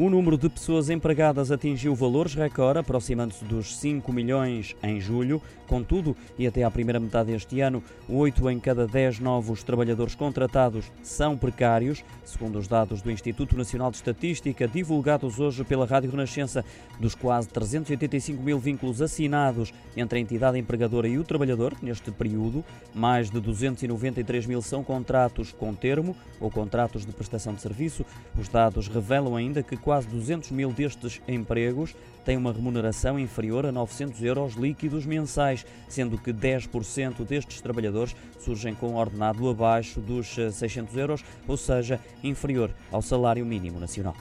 O número de pessoas empregadas atingiu valores recorde, aproximando-se dos 5 milhões em julho. Contudo, e até à primeira metade deste ano, 8 em cada 10 novos trabalhadores contratados são precários, segundo os dados do Instituto Nacional de Estatística, divulgados hoje pela Rádio Renascença, dos quase 385 mil vínculos assinados entre a entidade empregadora e o trabalhador neste período, mais de 293 mil são contratos com termo ou contratos de prestação de serviço. Os dados revelam ainda que quase 200 mil destes empregos têm uma remuneração inferior a 900 euros líquidos mensais, sendo que 10% destes trabalhadores surgem com ordenado abaixo dos 600 euros, ou seja, inferior ao salário mínimo nacional.